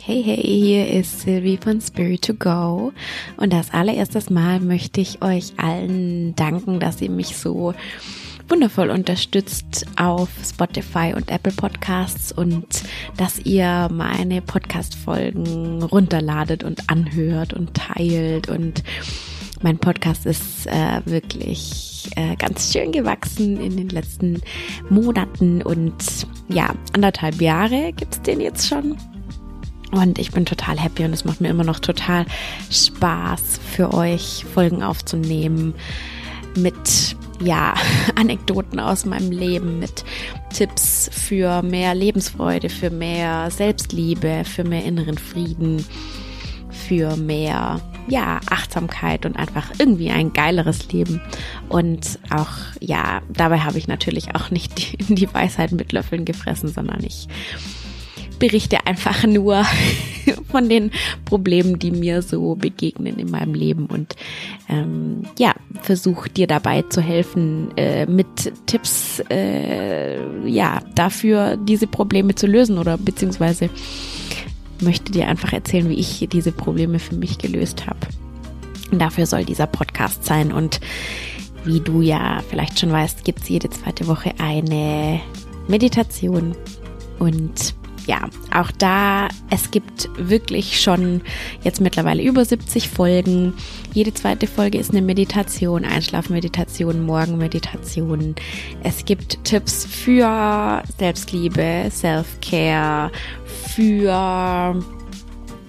Hey, hey, hier ist Sylvie von Spirit to Go. Und das allererstes Mal möchte ich euch allen danken, dass ihr mich so wundervoll unterstützt auf Spotify und Apple Podcasts und dass ihr meine Podcast-Folgen runterladet und anhört und teilt. Und mein Podcast ist äh, wirklich äh, ganz schön gewachsen in den letzten Monaten und ja, anderthalb Jahre gibt's den jetzt schon. Und ich bin total happy und es macht mir immer noch total Spaß für euch Folgen aufzunehmen mit ja, Anekdoten aus meinem Leben, mit Tipps für mehr Lebensfreude, für mehr Selbstliebe, für mehr inneren Frieden, für mehr ja, Achtsamkeit und einfach irgendwie ein geileres Leben. Und auch, ja, dabei habe ich natürlich auch nicht die, die Weisheit mit Löffeln gefressen, sondern ich berichte einfach nur von den Problemen, die mir so begegnen in meinem Leben und ähm, ja, versuche dir dabei zu helfen, äh, mit Tipps äh, ja dafür diese Probleme zu lösen oder beziehungsweise möchte dir einfach erzählen, wie ich diese Probleme für mich gelöst habe. Dafür soll dieser Podcast sein und wie du ja vielleicht schon weißt, gibt es jede zweite Woche eine Meditation und ja, auch da, es gibt wirklich schon jetzt mittlerweile über 70 Folgen. Jede zweite Folge ist eine Meditation, Einschlafmeditation, Morgenmeditation. Es gibt Tipps für Selbstliebe, Self-Care, für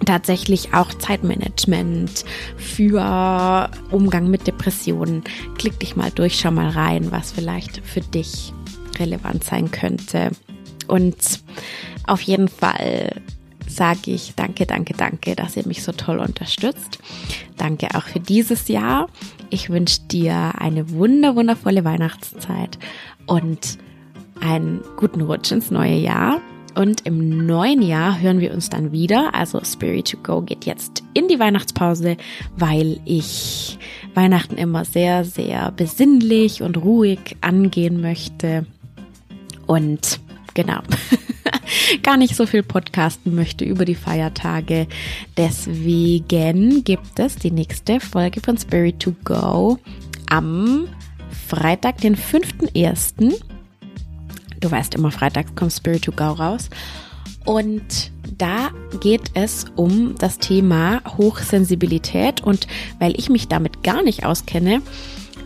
tatsächlich auch Zeitmanagement für Umgang mit Depressionen. Klick dich mal durch, schau mal rein, was vielleicht für dich relevant sein könnte. Und auf jeden Fall sage ich danke, danke, danke, dass ihr mich so toll unterstützt. Danke auch für dieses Jahr. Ich wünsche dir eine wunder, wundervolle Weihnachtszeit und einen guten Rutsch ins neue Jahr. Und im neuen Jahr hören wir uns dann wieder. Also Spirit to Go geht jetzt in die Weihnachtspause, weil ich Weihnachten immer sehr, sehr besinnlich und ruhig angehen möchte. Und genau. gar nicht so viel podcasten möchte über die Feiertage. Deswegen gibt es die nächste Folge von Spirit to Go am Freitag, den 5.1. Du weißt immer, Freitag kommt Spirit to Go raus. Und da geht es um das Thema Hochsensibilität. Und weil ich mich damit gar nicht auskenne,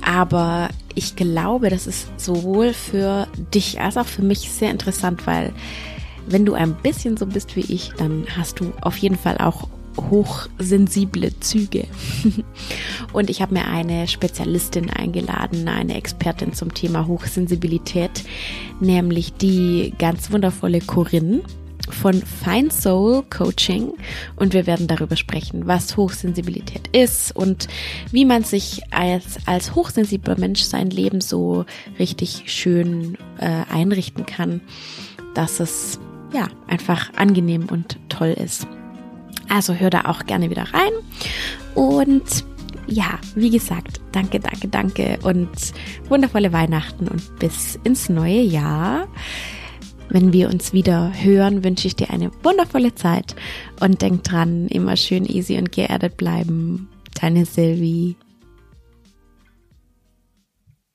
aber ich glaube, das ist sowohl für dich als auch für mich sehr interessant, weil wenn du ein bisschen so bist wie ich, dann hast du auf jeden Fall auch hochsensible Züge. Und ich habe mir eine Spezialistin eingeladen, eine Expertin zum Thema Hochsensibilität, nämlich die ganz wundervolle Corinne von Fine Soul Coaching und wir werden darüber sprechen, was Hochsensibilität ist und wie man sich als, als hochsensibler Mensch sein Leben so richtig schön äh, einrichten kann, dass es ja, einfach angenehm und toll ist. Also hör da auch gerne wieder rein. Und ja, wie gesagt, danke, danke, danke und wundervolle Weihnachten und bis ins neue Jahr. Wenn wir uns wieder hören, wünsche ich dir eine wundervolle Zeit und denk dran, immer schön easy und geerdet bleiben. Deine Sylvie.